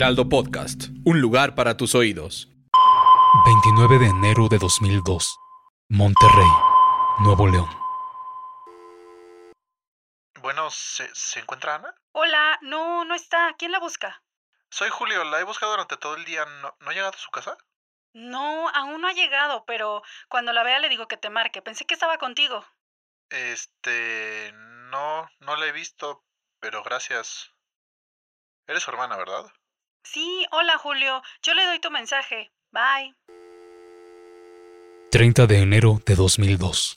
Heraldo Podcast, un lugar para tus oídos. 29 de enero de 2002, Monterrey, Nuevo León. Bueno, ¿se, ¿se encuentra Ana? Hola, no, no está. ¿Quién la busca? Soy Julio, la he buscado durante todo el día. ¿No, ¿no ha llegado a su casa? No, aún no ha llegado, pero cuando la vea le digo que te marque. Pensé que estaba contigo. Este... No, no la he visto, pero gracias. Eres su hermana, ¿verdad? Sí, hola Julio. Yo le doy tu mensaje. Bye. 30 de enero de 2002.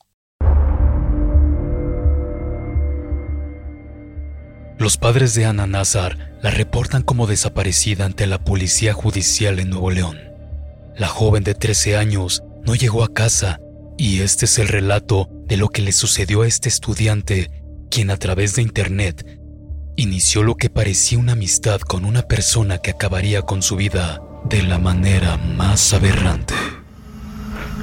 Los padres de Ana Nazar la reportan como desaparecida ante la policía judicial en Nuevo León. La joven de 13 años no llegó a casa y este es el relato de lo que le sucedió a este estudiante, quien a través de internet inició lo que parecía una amistad con una persona que acabaría con su vida de la manera más aberrante.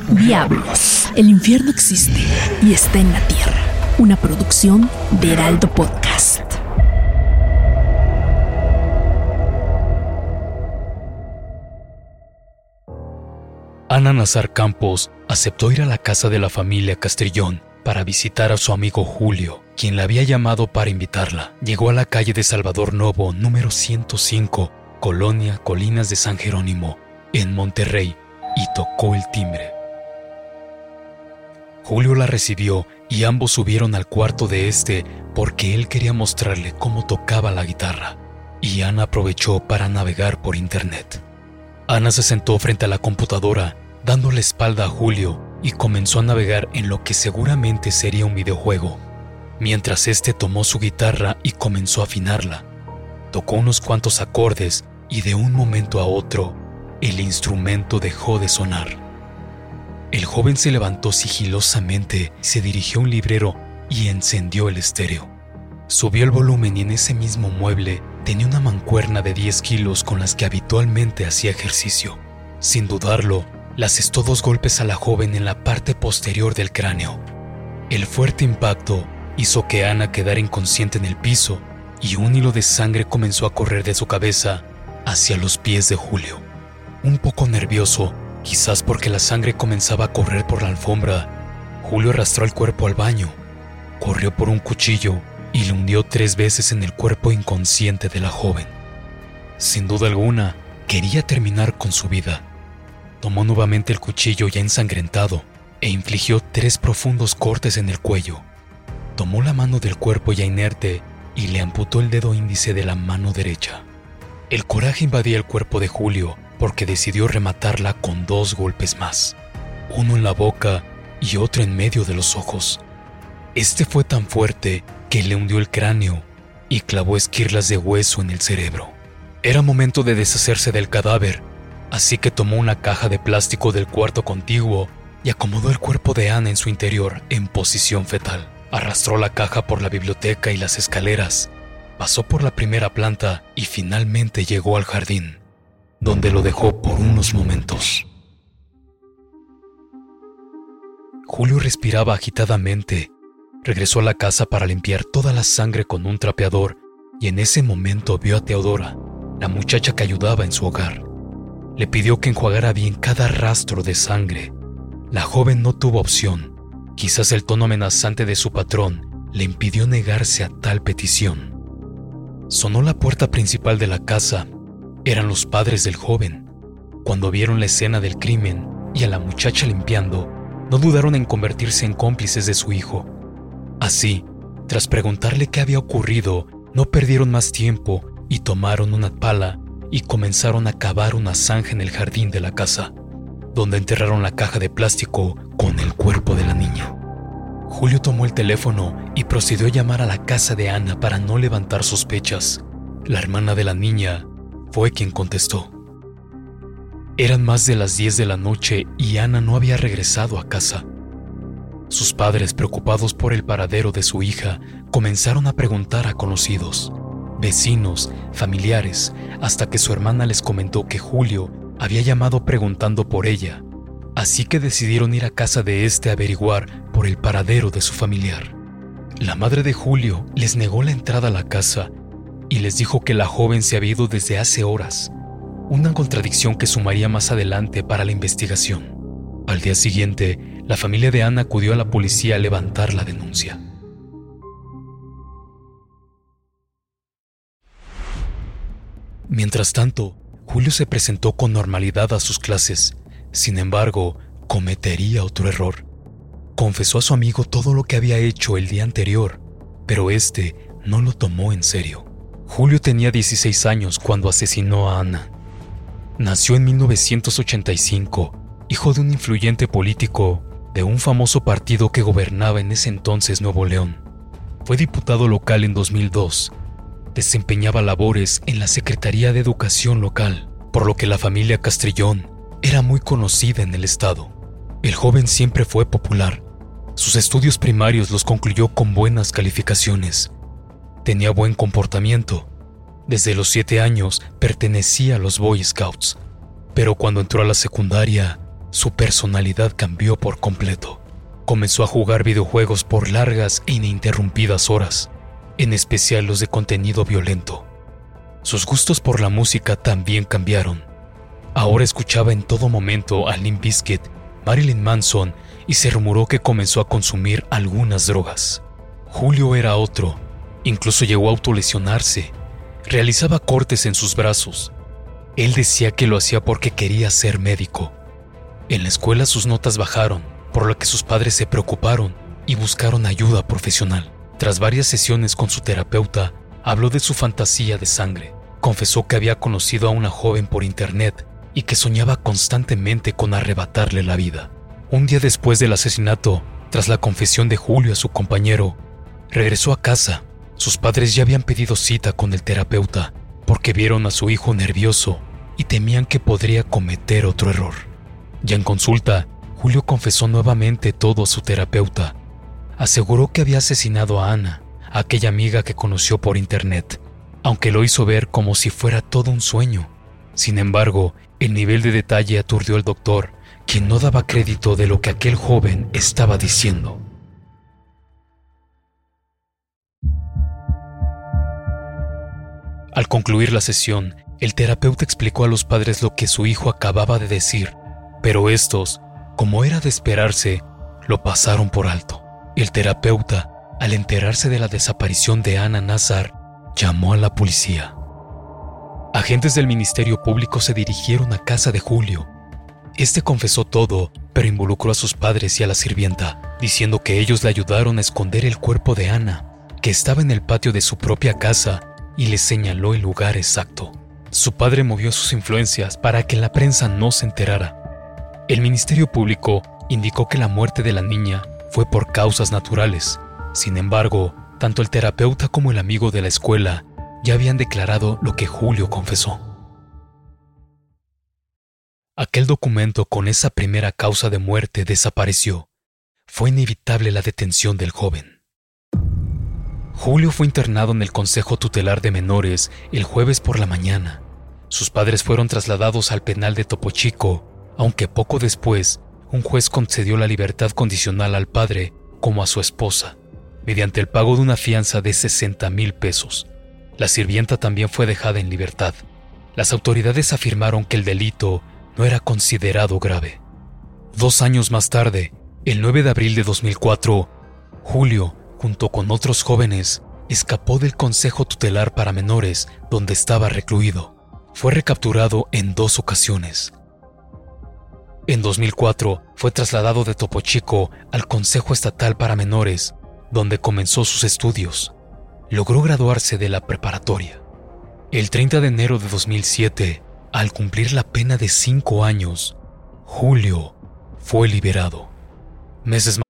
Diablos, el infierno existe y está en la tierra. Una producción de Heraldo Podcast. Ana Nazar Campos aceptó ir a la casa de la familia Castrillón para visitar a su amigo Julio, quien la había llamado para invitarla. Llegó a la calle de Salvador Novo, número 105, Colonia Colinas de San Jerónimo, en Monterrey, y tocó el timbre. Julio la recibió y ambos subieron al cuarto de este porque él quería mostrarle cómo tocaba la guitarra, y Ana aprovechó para navegar por internet. Ana se sentó frente a la computadora, dando la espalda a Julio, y comenzó a navegar en lo que seguramente sería un videojuego, mientras este tomó su guitarra y comenzó a afinarla. Tocó unos cuantos acordes y de un momento a otro, el instrumento dejó de sonar. El joven se levantó sigilosamente, se dirigió a un librero y encendió el estéreo. Subió el volumen y en ese mismo mueble tenía una mancuerna de 10 kilos con las que habitualmente hacía ejercicio. Sin dudarlo, le asestó dos golpes a la joven en la parte posterior del cráneo. El fuerte impacto hizo que Ana quedara inconsciente en el piso y un hilo de sangre comenzó a correr de su cabeza hacia los pies de Julio. Un poco nervioso, quizás porque la sangre comenzaba a correr por la alfombra, Julio arrastró el cuerpo al baño, corrió por un cuchillo y le hundió tres veces en el cuerpo inconsciente de la joven. Sin duda alguna, quería terminar con su vida. Tomó nuevamente el cuchillo ya ensangrentado e infligió tres profundos cortes en el cuello. Tomó la mano del cuerpo ya inerte y le amputó el dedo índice de la mano derecha. El coraje invadía el cuerpo de Julio porque decidió rematarla con dos golpes más, uno en la boca y otro en medio de los ojos. Este fue tan fuerte que le hundió el cráneo y clavó esquirlas de hueso en el cerebro. Era momento de deshacerse del cadáver, así que tomó una caja de plástico del cuarto contiguo y acomodó el cuerpo de Ana en su interior en posición fetal. Arrastró la caja por la biblioteca y las escaleras, pasó por la primera planta y finalmente llegó al jardín, donde lo dejó por unos momentos. Julio respiraba agitadamente Regresó a la casa para limpiar toda la sangre con un trapeador y en ese momento vio a Teodora, la muchacha que ayudaba en su hogar. Le pidió que enjuagara bien cada rastro de sangre. La joven no tuvo opción. Quizás el tono amenazante de su patrón le impidió negarse a tal petición. Sonó la puerta principal de la casa. Eran los padres del joven. Cuando vieron la escena del crimen y a la muchacha limpiando, no dudaron en convertirse en cómplices de su hijo Así, tras preguntarle qué había ocurrido, no perdieron más tiempo y tomaron una pala y comenzaron a cavar una zanja en el jardín de la casa, donde enterraron la caja de plástico con el cuerpo de la niña. Julio tomó el teléfono y procedió a llamar a la casa de Ana para no levantar sospechas. La hermana de la niña fue quien contestó. Eran más de las 10 de la noche y Ana no había regresado a casa. Sus padres, preocupados por el paradero de su hija, comenzaron a preguntar a conocidos, vecinos, familiares, hasta que su hermana les comentó que Julio había llamado preguntando por ella, así que decidieron ir a casa de este a averiguar por el paradero de su familiar. La madre de Julio les negó la entrada a la casa y les dijo que la joven se había ido desde hace horas, una contradicción que sumaría más adelante para la investigación. Al día siguiente, la familia de Ana acudió a la policía a levantar la denuncia. Mientras tanto, Julio se presentó con normalidad a sus clases. Sin embargo, cometería otro error. Confesó a su amigo todo lo que había hecho el día anterior, pero este no lo tomó en serio. Julio tenía 16 años cuando asesinó a Ana. Nació en 1985 hijo de un influyente político de un famoso partido que gobernaba en ese entonces Nuevo León. Fue diputado local en 2002. Desempeñaba labores en la Secretaría de Educación local, por lo que la familia Castrillón era muy conocida en el estado. El joven siempre fue popular. Sus estudios primarios los concluyó con buenas calificaciones. Tenía buen comportamiento. Desde los siete años pertenecía a los Boy Scouts, pero cuando entró a la secundaria su personalidad cambió por completo. Comenzó a jugar videojuegos por largas e ininterrumpidas horas, en especial los de contenido violento. Sus gustos por la música también cambiaron. Ahora escuchaba en todo momento a Limp Bizkit, Marilyn Manson y se rumoró que comenzó a consumir algunas drogas. Julio era otro, incluso llegó a autolesionarse. Realizaba cortes en sus brazos. Él decía que lo hacía porque quería ser médico. En la escuela sus notas bajaron, por lo que sus padres se preocuparon y buscaron ayuda profesional. Tras varias sesiones con su terapeuta, habló de su fantasía de sangre. Confesó que había conocido a una joven por internet y que soñaba constantemente con arrebatarle la vida. Un día después del asesinato, tras la confesión de Julio a su compañero, regresó a casa. Sus padres ya habían pedido cita con el terapeuta porque vieron a su hijo nervioso y temían que podría cometer otro error. Ya en consulta, Julio confesó nuevamente todo a su terapeuta. Aseguró que había asesinado a Ana, aquella amiga que conoció por internet, aunque lo hizo ver como si fuera todo un sueño. Sin embargo, el nivel de detalle aturdió al doctor, quien no daba crédito de lo que aquel joven estaba diciendo. Al concluir la sesión, el terapeuta explicó a los padres lo que su hijo acababa de decir pero estos, como era de esperarse, lo pasaron por alto. El terapeuta, al enterarse de la desaparición de Ana Nazar, llamó a la policía. Agentes del Ministerio Público se dirigieron a casa de Julio. Este confesó todo, pero involucró a sus padres y a la sirvienta, diciendo que ellos le ayudaron a esconder el cuerpo de Ana, que estaba en el patio de su propia casa, y le señaló el lugar exacto. Su padre movió sus influencias para que la prensa no se enterara. El Ministerio Público indicó que la muerte de la niña fue por causas naturales. Sin embargo, tanto el terapeuta como el amigo de la escuela ya habían declarado lo que Julio confesó. Aquel documento con esa primera causa de muerte desapareció. Fue inevitable la detención del joven. Julio fue internado en el Consejo Tutelar de Menores el jueves por la mañana. Sus padres fueron trasladados al penal de Topo Chico aunque poco después un juez concedió la libertad condicional al padre como a su esposa, mediante el pago de una fianza de 60 mil pesos. La sirvienta también fue dejada en libertad. Las autoridades afirmaron que el delito no era considerado grave. Dos años más tarde, el 9 de abril de 2004, Julio, junto con otros jóvenes, escapó del Consejo Tutelar para Menores donde estaba recluido. Fue recapturado en dos ocasiones. En 2004 fue trasladado de Topo Chico al Consejo Estatal para Menores, donde comenzó sus estudios. Logró graduarse de la preparatoria. El 30 de enero de 2007, al cumplir la pena de cinco años, Julio fue liberado. Meses más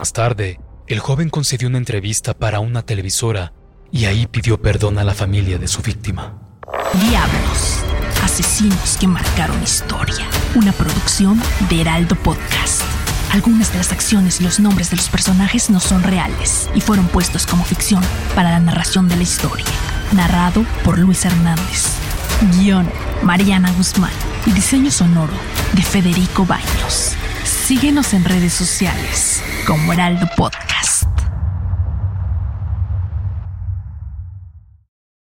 Más tarde, el joven concedió una entrevista para una televisora y ahí pidió perdón a la familia de su víctima. Diablos, asesinos que marcaron historia. Una producción de Heraldo Podcast. Algunas de las acciones y los nombres de los personajes no son reales y fueron puestos como ficción para la narración de la historia. Narrado por Luis Hernández. Guión, Mariana Guzmán. Y diseño sonoro de Federico Baños. Síguenos en redes sociales como Heraldo Podcast.